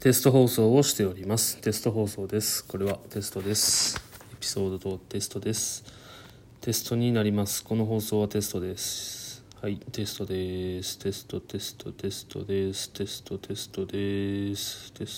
テスト放送をしております。テスト放送です。これはテストです。エピソードとテストです。テストになります。この放送はテストです。はい、テストです。テスト、テスト、テストです。テスト、テストです。テスト